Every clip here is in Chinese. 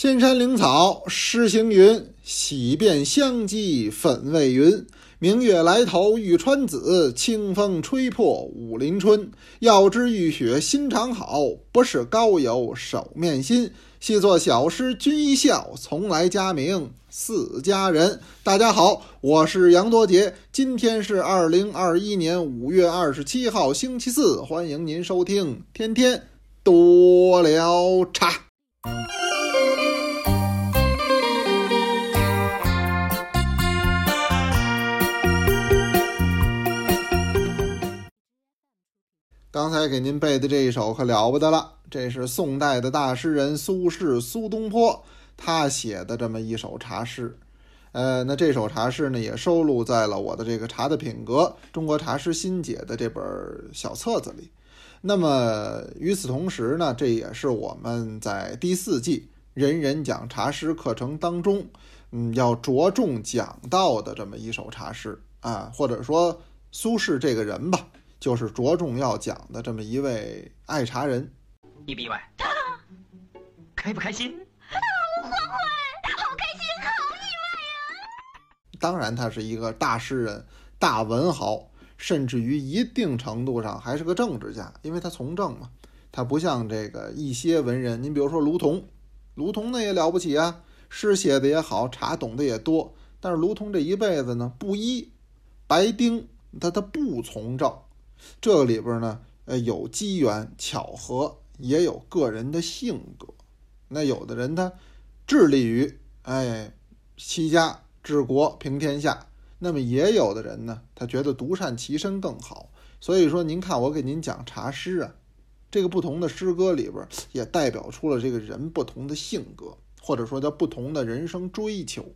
仙山灵草诗行云：洗遍香积粉未匀。明月来头玉川紫，清风吹破武陵春。要知玉雪心肠好，不是高友手面心。细作小诗君一笑，从来佳名似佳人。大家好，我是杨多杰，今天是二零二一年五月二十七号，星期四，欢迎您收听天天多聊茶。刚才给您背的这一首可了不得了，这是宋代的大诗人苏轼苏东坡他写的这么一首茶诗。呃，那这首茶诗呢，也收录在了我的这个《茶的品格：中国茶诗新解》的这本小册子里。那么与此同时呢，这也是我们在第四季人人讲茶诗课程当中，嗯，要着重讲到的这么一首茶诗啊，或者说苏轼这个人吧。就是着重要讲的这么一位爱茶人，意不意外？开不开心？好欢欢，好开心，好意外啊！当然，他是一个大诗人、大文豪，甚至于一定程度上还是个政治家，因为他从政嘛。他不像这个一些文人，您比如说卢仝，卢仝那也了不起啊，诗写的也好，茶懂得也多。但是卢仝这一辈子呢，布衣白丁，他他不从政。这个里边呢，呃，有机缘巧合，也有个人的性格。那有的人他致力于哎齐家治国平天下，那么也有的人呢，他觉得独善其身更好。所以说，您看我给您讲茶诗啊，这个不同的诗歌里边也代表出了这个人不同的性格，或者说叫不同的人生追求。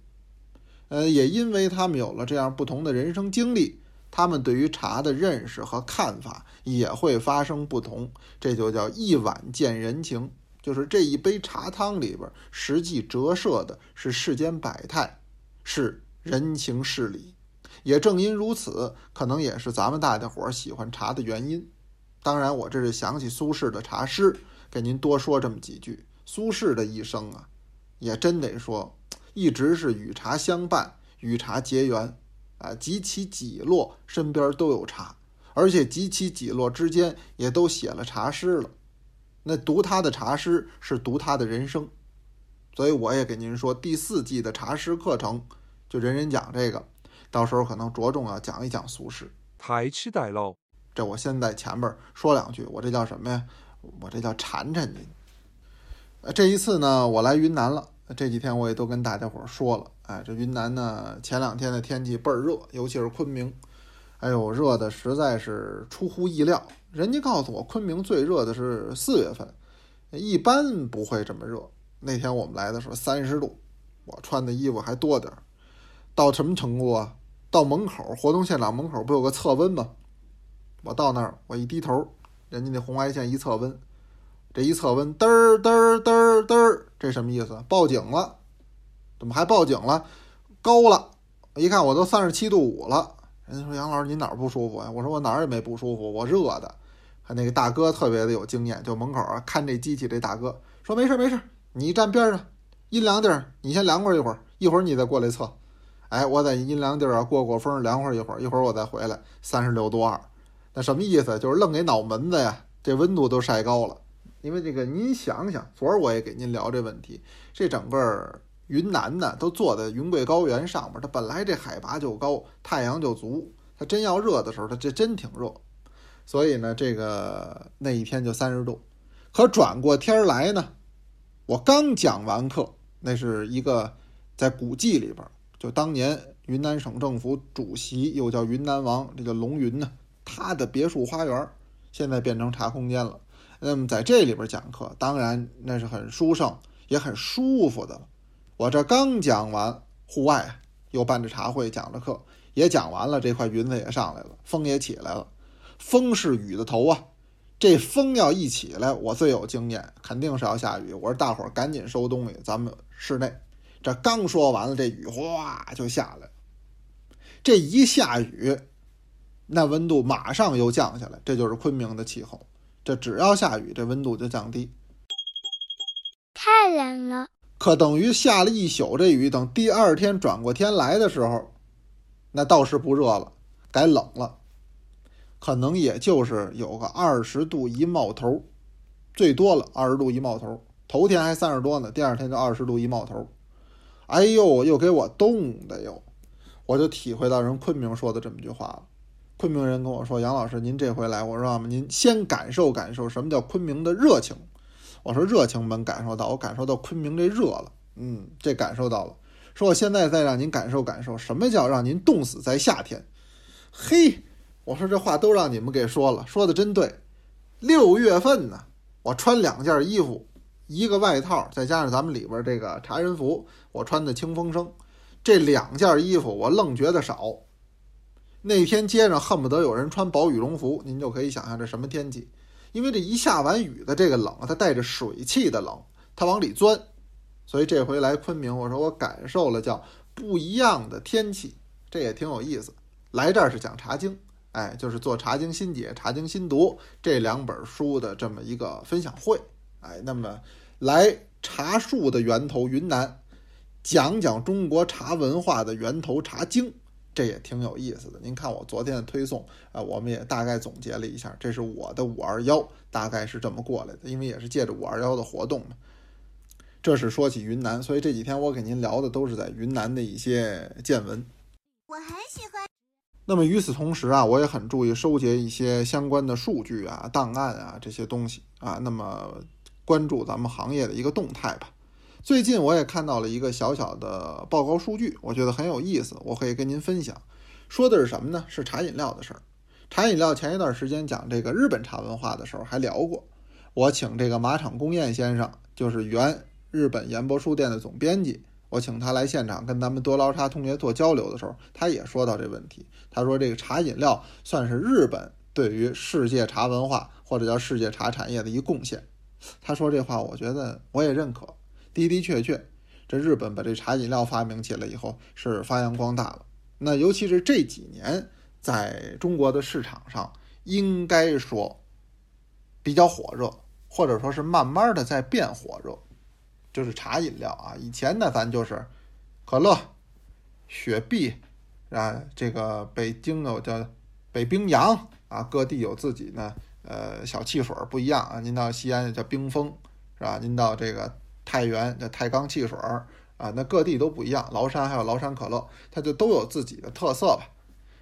呃，也因为他们有了这样不同的人生经历。他们对于茶的认识和看法也会发生不同，这就叫一碗见人情，就是这一杯茶汤里边实际折射的是世间百态，是人情事理。也正因如此，可能也是咱们大家伙儿喜欢茶的原因。当然，我这是想起苏轼的茶诗，给您多说这么几句。苏轼的一生啊，也真得说，一直是与茶相伴，与茶结缘。啊，几起几落，身边都有茶，而且几起几落之间也都写了茶诗了。那读他的茶诗是读他的人生，所以我也给您说，第四季的茶诗课程就人人讲这个，到时候可能着重要讲一讲苏轼。太期待喽！这我先在前面说两句，我这叫什么呀？我这叫缠缠您。呃，这一次呢，我来云南了。这几天我也都跟大家伙说了，哎，这云南呢，前两天的天气倍儿热，尤其是昆明，哎呦，热的实在是出乎意料。人家告诉我，昆明最热的是四月份，一般不会这么热。那天我们来的时候三十度，我穿的衣服还多点儿。到什么程度啊？到门口活动现场门口不有个测温吗？我到那儿，我一低头，人家那红外线一测温。这一测温，嘚儿嘚儿嘚儿嘚儿，这什么意思？报警了？怎么还报警了？高了！一看我都三十七度五了。人家说杨老师您哪儿不舒服呀？我说我哪儿也没不舒服，我热的。还那个大哥特别的有经验，就门口啊看这机器这大哥说没事没事，你站边上，阴凉地儿你先凉快一会儿，一会儿你再过来测。哎，我在阴凉地儿啊过过风，凉快一会儿，一会儿我再回来，三十六度二。那什么意思？就是愣给脑门子呀，这温度都晒高了。因为这个，您想想，昨儿我也给您聊这问题。这整个云南呢，都坐在云贵高原上面，它本来这海拔就高，太阳就足，它真要热的时候，它这真挺热。所以呢，这个那一天就三十度。可转过天来呢，我刚讲完课，那是一个在古迹里边，就当年云南省政府主席，又叫云南王，这叫龙云呢，他的别墅花园，现在变成茶空间了。那么在这里边讲课，当然那是很殊胜，也很舒服的了。我这刚讲完，户外又办着茶会，讲着课也讲完了，这块云子也上来了，风也起来了。风是雨的头啊，这风要一起来，我最有经验，肯定是要下雨。我说大伙儿赶紧收东西，咱们室内。这刚说完了，这雨哗就下来。这一下雨，那温度马上又降下来，这就是昆明的气候。这只要下雨，这温度就降低。太冷了。可等于下了一宿这雨，等第二天转过天来的时候，那倒是不热了，改冷了，可能也就是有个二十度一冒头，最多了二十度一冒头。头天还三十多呢，第二天就二十度一冒头。哎呦，又给我冻的哟！我就体会到人昆明说的这么句话了。昆明人跟我说：“杨老师，您这回来，我说您先感受感受什么叫昆明的热情。”我说：“热情没感受到，我感受到昆明这热了。嗯，这感受到了。说我现在再让您感受感受什么叫让您冻死在夏天。嘿，我说这话都让你们给说了，说的真对。六月份呢，我穿两件衣服，一个外套，再加上咱们里边这个茶人服，我穿的清风生。这两件衣服我愣觉得少。”那天街上恨不得有人穿薄羽绒服，您就可以想象这什么天气。因为这一下完雨的这个冷，它带着水汽的冷，它往里钻。所以这回来昆明，我说我感受了叫不一样的天气，这也挺有意思。来这儿是讲《茶经》，哎，就是做《茶经新解》《茶经新读》这两本书的这么一个分享会，哎，那么来茶树的源头云南，讲讲中国茶文化的源头《茶经》。这也挺有意思的。您看我昨天的推送啊，我们也大概总结了一下，这是我的五二幺，大概是这么过来的。因为也是借着五二幺的活动嘛。这是说起云南，所以这几天我给您聊的都是在云南的一些见闻。我很喜欢。那么与此同时啊，我也很注意收集一些相关的数据啊、档案啊这些东西啊。那么关注咱们行业的一个动态吧。最近我也看到了一个小小的报告数据，我觉得很有意思，我可以跟您分享。说的是什么呢？是茶饮料的事儿。茶饮料前一段时间讲这个日本茶文化的时候还聊过，我请这个马场公彦先生，就是原日本研博书店的总编辑，我请他来现场跟咱们多捞茶同学做交流的时候，他也说到这问题。他说这个茶饮料算是日本对于世界茶文化或者叫世界茶产业的一贡献。他说这话，我觉得我也认可。的的确确，这日本把这茶饮料发明起来以后是发扬光大了。那尤其是这几年，在中国的市场上，应该说比较火热，或者说是慢慢的在变火热，就是茶饮料啊。以前呢，咱就是可乐、雪碧啊，这个北京有叫北冰洋啊，各地有自己呢，呃，小汽水不一样啊。您到西安叫冰峰，是吧？您到这个。太原的太钢汽水儿啊，那各地都不一样。崂山还有崂山可乐，它就都有自己的特色吧。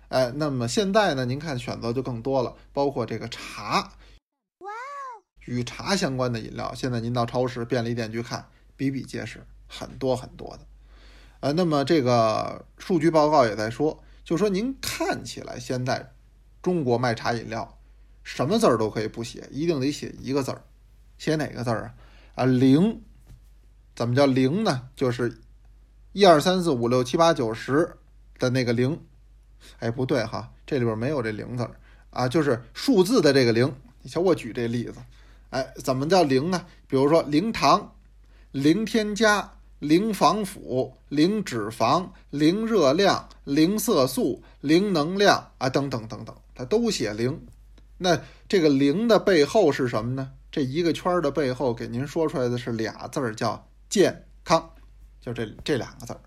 哎，那么现在呢，您看选择就更多了，包括这个茶，哇哦，与茶相关的饮料，现在您到超市、便利店去看，比比皆是，很多很多的。呃，那么这个数据报告也在说，就说您看起来现在中国卖茶饮料，什么字儿都可以不写，一定得写一个字儿，写哪个字儿啊？啊，零。怎么叫零呢？就是一二三四五六七八九十的那个零。哎，不对哈，这里边没有这零字啊，就是数字的这个零。你瞧我举这例子，哎，怎么叫零呢？比如说零糖、零添加、零防腐、零脂肪、零热量、零色素、零能量啊，等等等等，它都写零。那这个零的背后是什么呢？这一个圈的背后给您说出来的是俩字儿，叫。健康，就这这两个字儿，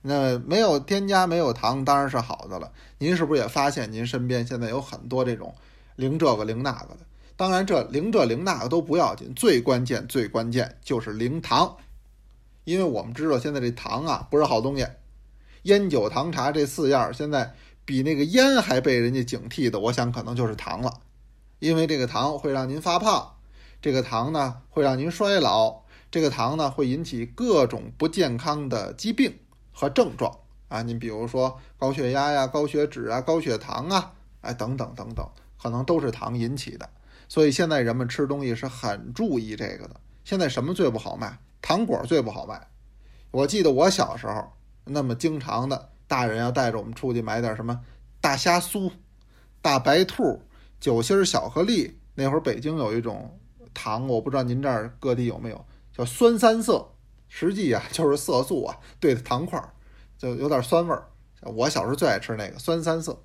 那没有添加，没有糖，当然是好的了。您是不是也发现，您身边现在有很多这种零这个零那个的？当然，这零这零那个都不要紧，最关键最关键就是零糖，因为我们知道现在这糖啊不是好东西，烟酒糖茶这四样现在比那个烟还被人家警惕的，我想可能就是糖了，因为这个糖会让您发胖，这个糖呢会让您衰老。这个糖呢，会引起各种不健康的疾病和症状啊！您比如说高血压呀、高血脂啊、高血糖啊，哎，等等等等，可能都是糖引起的。所以现在人们吃东西是很注意这个的。现在什么最不好卖？糖果最不好卖。我记得我小时候，那么经常的大人要带着我们出去买点什么大虾酥、大白兔、酒心巧克力。那会儿北京有一种糖，我不知道您这儿各地有没有。酸三色，实际啊就是色素啊兑的糖块儿，就有点酸味儿。我小时候最爱吃那个酸三色，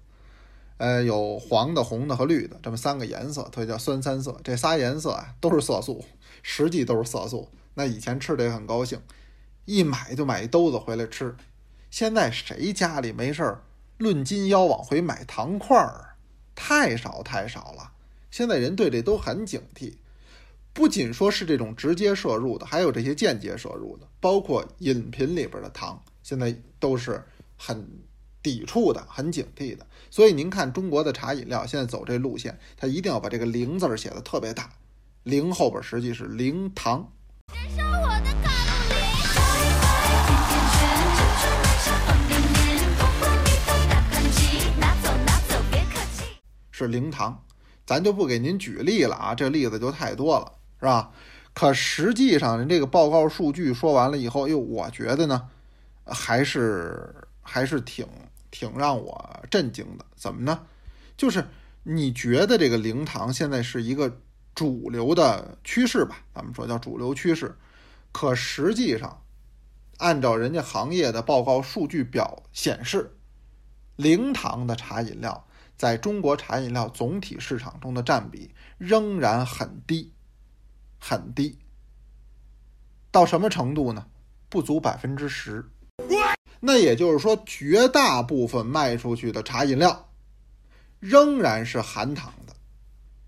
呃，有黄的、红的和绿的这么三个颜色，所以叫酸三色。这仨颜色啊都是色素，实际都是色素。那以前吃的也很高兴，一买就买一兜子回来吃。现在谁家里没事儿论斤腰往回买糖块儿？太少太少了。现在人对这都很警惕，不仅说是这种直接摄入的，还有这些间接摄入的，包括饮品里边的糖，现在都是很抵触的、很警惕的。所以您看中国的茶饮料现在走这路线，它一定要把这个“零”字写的特别大，“零”后边实际是零糖。是零糖，咱就不给您举例了啊，这例子就太多了，是吧？可实际上，人这个报告数据说完了以后，哟，我觉得呢，还是还是挺挺让我震惊的。怎么呢？就是你觉得这个零糖现在是一个主流的趋势吧？咱们说叫主流趋势，可实际上，按照人家行业的报告数据表显示，零糖的茶饮料。在中国茶饮料总体市场中的占比仍然很低，很低。到什么程度呢？不足百分之十。那也就是说，绝大部分卖出去的茶饮料仍然是含糖的。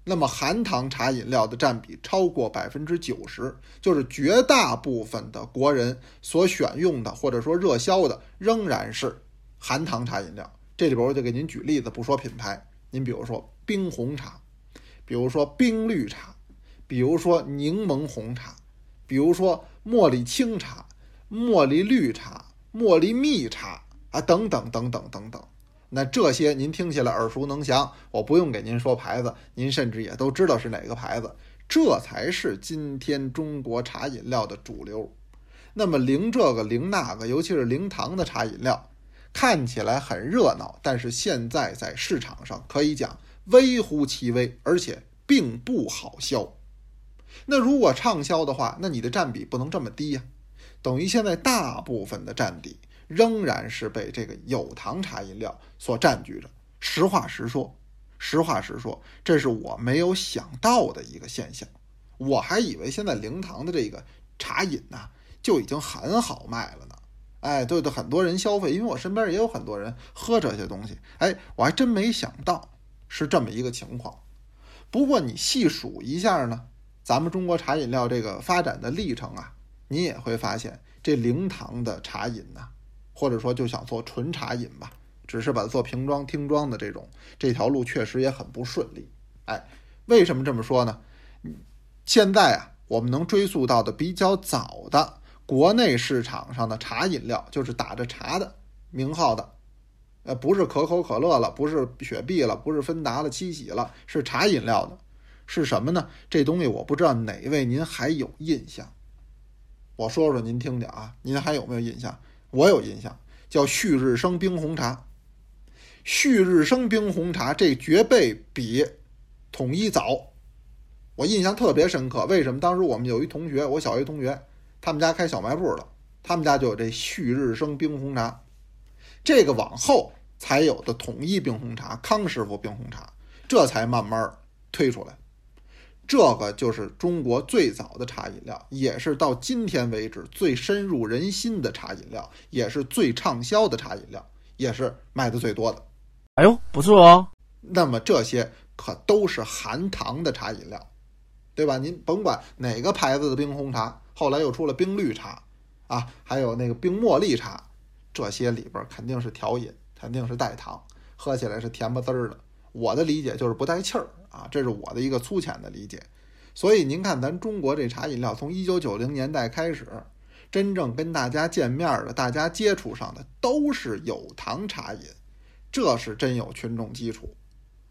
那么，含糖茶饮料的占比超过百分之九十，就是绝大部分的国人所选用的或者说热销的仍然是含糖茶饮料。这里边我就给您举例子，不说品牌。您比如说冰红茶，比如说冰绿茶，比如说柠檬红茶，比如说茉莉清茶、茉莉绿茶、茉莉蜜茶啊，等等等等等等。那这些您听起来耳熟能详，我不用给您说牌子，您甚至也都知道是哪个牌子。这才是今天中国茶饮料的主流。那么零这个零那个，尤其是零糖的茶饮料。看起来很热闹，但是现在在市场上可以讲微乎其微，而且并不好销。那如果畅销的话，那你的占比不能这么低呀。等于现在大部分的占比仍然是被这个有糖茶饮料所占据着。实话实说，实话实说，这是我没有想到的一个现象。我还以为现在零糖的这个茶饮呢就已经很好卖了呢。哎，对对，很多人消费，因为我身边也有很多人喝这些东西。哎，我还真没想到是这么一个情况。不过你细数一下呢，咱们中国茶饮料这个发展的历程啊，你也会发现，这零糖的茶饮呢，或者说就想做纯茶饮吧，只是把它做瓶装、听装的这种，这条路确实也很不顺利。哎，为什么这么说呢？现在啊，我们能追溯到的比较早的。国内市场上的茶饮料就是打着茶的名号的，呃，不是可口可乐了，不是雪碧了，不是芬达了、七喜了，是茶饮料的，是什么呢？这东西我不知道哪位您还有印象？我说说您听听啊，您还有没有印象？我有印象，叫旭日升冰红茶。旭日升冰红茶这绝对比统一早，我印象特别深刻。为什么？当时我们有一同学，我小学同学。他们家开小卖部的，他们家就有这旭日升冰红茶，这个往后才有的统一冰红茶、康师傅冰红茶，这才慢慢推出来。这个就是中国最早的茶饮料，也是到今天为止最深入人心的茶饮料，也是最畅销的茶饮料，也是卖的最多的。哎呦，不错哦。那么这些可都是含糖的茶饮料，对吧？您甭管哪个牌子的冰红茶。后来又出了冰绿茶，啊，还有那个冰茉莉茶，这些里边肯定是调饮，肯定是带糖，喝起来是甜不滋儿的。我的理解就是不带气儿啊，这是我的一个粗浅的理解。所以您看，咱中国这茶饮料从一九九零年代开始，真正跟大家见面的、大家接触上的都是有糖茶饮，这是真有群众基础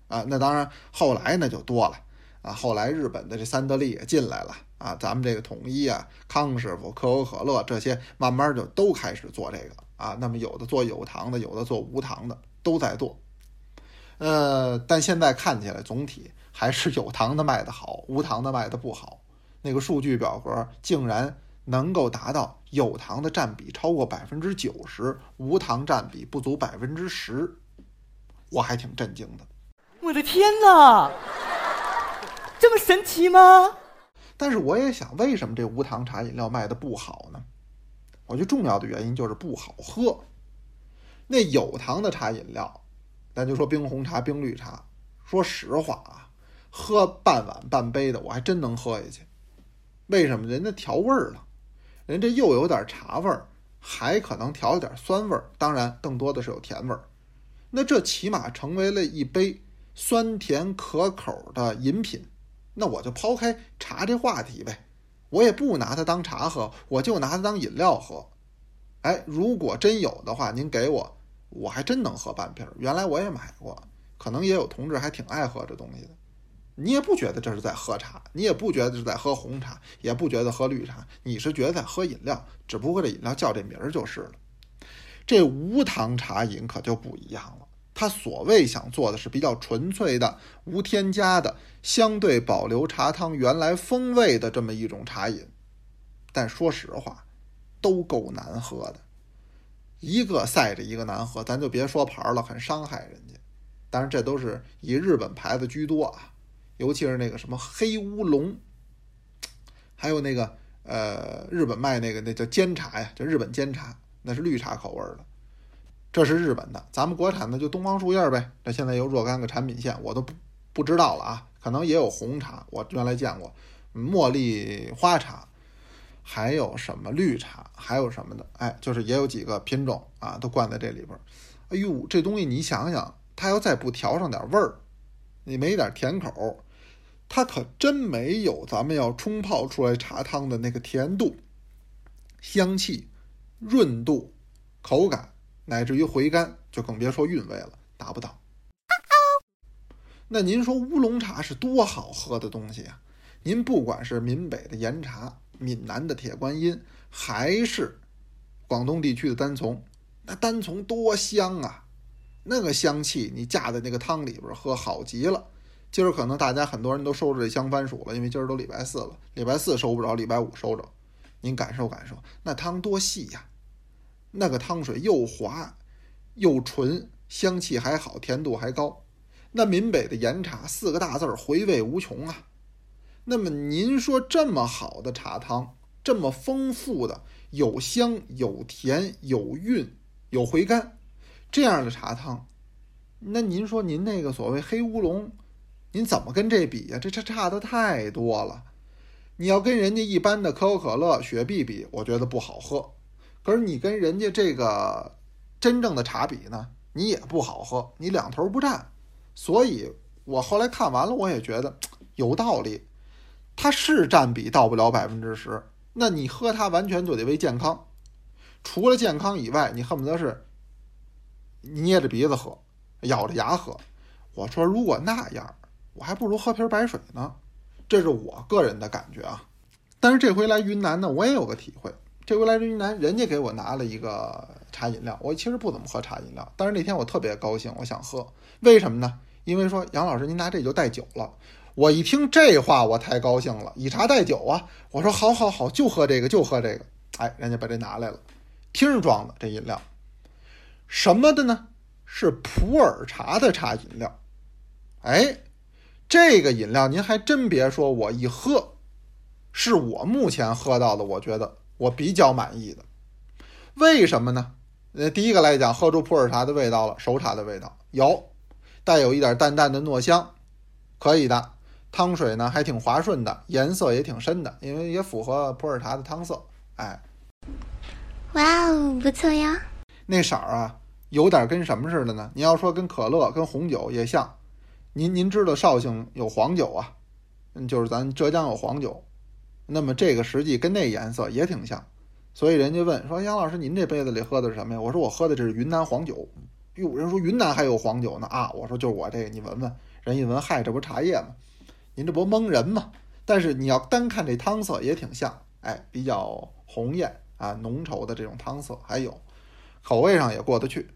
啊。那当然，后来呢就多了啊，后来日本的这三得利也进来了。啊，咱们这个统一啊，康师傅、可口可乐这些，慢慢就都开始做这个啊。那么有的做有糖的，有的做无糖的，都在做。呃，但现在看起来总体还是有糖的卖的好，无糖的卖的不好。那个数据表格竟然能够达到有糖的占比超过百分之九十，无糖占比不足百分之十，我还挺震惊的。我的天哪，这么神奇吗？但是我也想，为什么这无糖茶饮料卖的不好呢？我觉得重要的原因就是不好喝。那有糖的茶饮料，咱就说冰红茶、冰绿茶，说实话啊，喝半碗半杯的，我还真能喝下去。为什么？人家调味儿了，人这又有点茶味儿，还可能调了点酸味儿，当然更多的是有甜味儿。那这起码成为了一杯酸甜可口的饮品。那我就抛开茶这话题呗，我也不拿它当茶喝，我就拿它当饮料喝。哎，如果真有的话，您给我，我还真能喝半瓶儿。原来我也买过，可能也有同志还挺爱喝这东西的。你也不觉得这是在喝茶，你也不觉得是在喝红茶，也不觉得喝绿茶，你是觉得在喝饮料，只不过这饮料叫这名儿就是了。这无糖茶饮可就不一样了，它所谓想做的是比较纯粹的、无添加的、相对保留茶汤原来风味的这么一种茶饮。但说实话，都够难喝的，一个赛着一个难喝，咱就别说牌儿了，很伤害人家。当然，这都是以日本牌子居多啊。尤其是那个什么黑乌龙，还有那个呃，日本卖那个那叫煎茶呀，叫日本煎茶，那是绿茶口味的，这是日本的。咱们国产的就东方树叶呗。这现在有若干个产品线，我都不不知道了啊，可能也有红茶，我原来见过，茉莉花茶，还有什么绿茶，还有什么的，哎，就是也有几个品种啊，都灌在这里边儿。哎呦，这东西你想想，它要再不调上点味儿，你没点甜口。它可真没有咱们要冲泡出来茶汤的那个甜度、香气、润度、口感，乃至于回甘，就更别说韵味了，达不到。那您说乌龙茶是多好喝的东西啊？您不管是闽北的岩茶、闽南的铁观音，还是广东地区的单丛，那单丛多香啊！那个香气，你架在那个汤里边喝，好极了。今儿可能大家很多人都收着这香番薯了，因为今儿都礼拜四了，礼拜四收不着，礼拜五收着。您感受感受，那汤多细呀！那个汤水又滑又纯，香气还好，甜度还高。那闽北的岩茶四个大字儿回味无穷啊。那么您说这么好的茶汤，这么丰富的，有香有甜有韵有回甘，这样的茶汤，那您说您那个所谓黑乌龙？您怎么跟这比呀？这这差的太多了。你要跟人家一般的可口可乐、雪碧比，我觉得不好喝。可是你跟人家这个真正的茶比呢，你也不好喝，你两头不占。所以我后来看完了，我也觉得有道理。它是占比到不了百分之十，那你喝它完全就得为健康。除了健康以外，你恨不得是捏着鼻子喝，咬着牙喝。我说如果那样。我还不如喝瓶白水呢，这是我个人的感觉啊。但是这回来云南呢，我也有个体会。这回来云南，人家给我拿了一个茶饮料，我其实不怎么喝茶饮料，但是那天我特别高兴，我想喝。为什么呢？因为说杨老师您拿这就带酒了。我一听这话，我太高兴了，以茶代酒啊！我说好好好，就喝这个，就喝这个。哎，人家把这拿来了，听装的这饮料，什么的呢？是普洱茶的茶饮料。哎。这个饮料您还真别说，我一喝，是我目前喝到的，我觉得我比较满意的。为什么呢？呃，第一个来讲，喝出普洱茶的味道了，熟茶的味道有，带有一点淡淡的糯香，可以的。汤水呢还挺滑顺的，颜色也挺深的，因为也符合普洱茶的汤色。哎，哇哦，不错呀。那色儿啊，有点跟什么似的呢？你要说跟可乐、跟红酒也像。您您知道绍兴有黄酒啊，嗯，就是咱浙江有黄酒，那么这个实际跟那颜色也挺像，所以人家问说杨老师您这杯子里喝的是什么呀？我说我喝的这是云南黄酒。哟，人说云南还有黄酒呢啊！我说就是我这个，你闻闻。人一闻，嗨，这不茶叶吗？您这不蒙人吗？但是你要单看这汤色也挺像，哎，比较红艳啊，浓稠的这种汤色，还有口味上也过得去。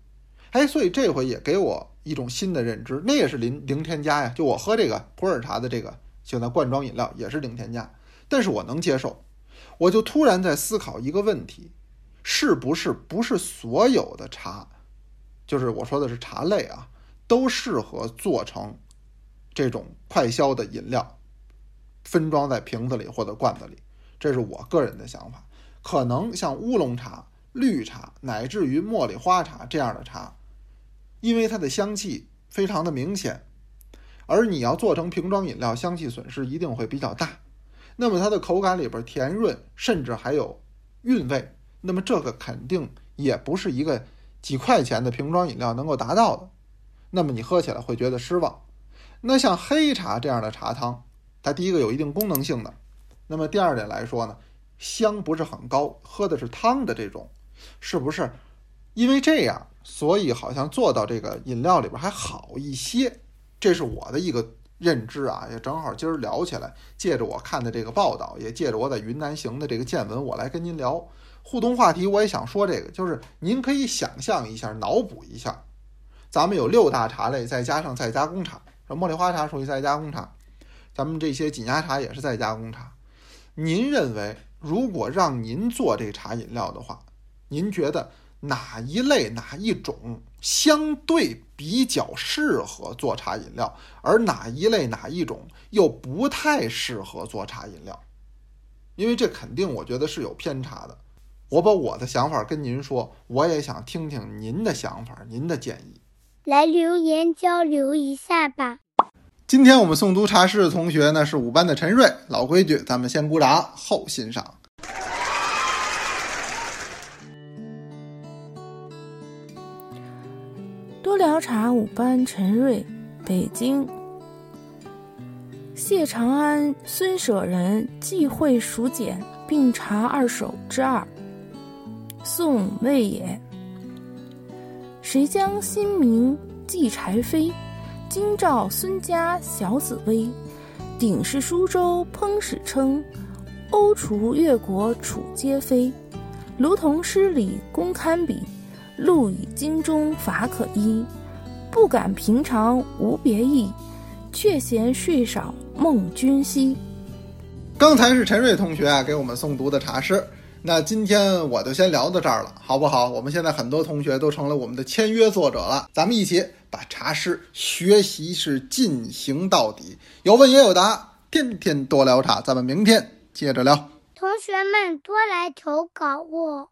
哎，所以这回也给我一种新的认知，那也是零零添加呀。就我喝这个普洱茶的这个现在罐装饮料也是零添加，但是我能接受。我就突然在思考一个问题：是不是不是所有的茶，就是我说的是茶类啊，都适合做成这种快消的饮料，分装在瓶子里或者罐子里？这是我个人的想法。可能像乌龙茶、绿茶，乃至于茉莉花茶这样的茶，因为它的香气非常的明显，而你要做成瓶装饮料，香气损失一定会比较大。那么它的口感里边甜润，甚至还有韵味，那么这个肯定也不是一个几块钱的瓶装饮料能够达到的。那么你喝起来会觉得失望。那像黑茶这样的茶汤，它第一个有一定功能性的，那么第二点来说呢，香不是很高，喝的是汤的这种，是不是？因为这样，所以好像做到这个饮料里边还好一些，这是我的一个认知啊。也正好今儿聊起来，借着我看的这个报道，也借着我在云南行的这个见闻，我来跟您聊互动话题。我也想说这个，就是您可以想象一下，脑补一下，咱们有六大茶类，再加上再加工厂。茉莉花茶属于再加工茶，咱们这些紧压茶也是再加工茶。您认为，如果让您做这茶饮料的话，您觉得哪一类哪一种相对比较适合做茶饮料，而哪一类哪一种又不太适合做茶饮料？因为这肯定我觉得是有偏差的。我把我的想法跟您说，我也想听听您的想法，您的建议。来留言交流一下吧。今天我们诵读茶室的同学呢是五班的陈瑞，老规矩，咱们先鼓掌后欣赏。多聊茶五班陈瑞，北京。谢长安、孙舍人忌讳蜀简并茶二首之二。宋魏也。谁将新名寄柴扉？今照孙家小紫薇。鼎是舒州烹始称，瓯厨越国楚皆非。卢同诗里公堪比，陆以经中法可依。不敢平常无别意，却嫌睡少梦君兮。刚才是陈瑞同学啊给我们诵读的茶诗，那今天我就先聊到这儿了，好不好？我们现在很多同学都成了我们的签约作者了，咱们一起把茶诗学习是进行到底，有问也有答，天天多聊茶，咱们明天接着聊。同学们多来投稿哦。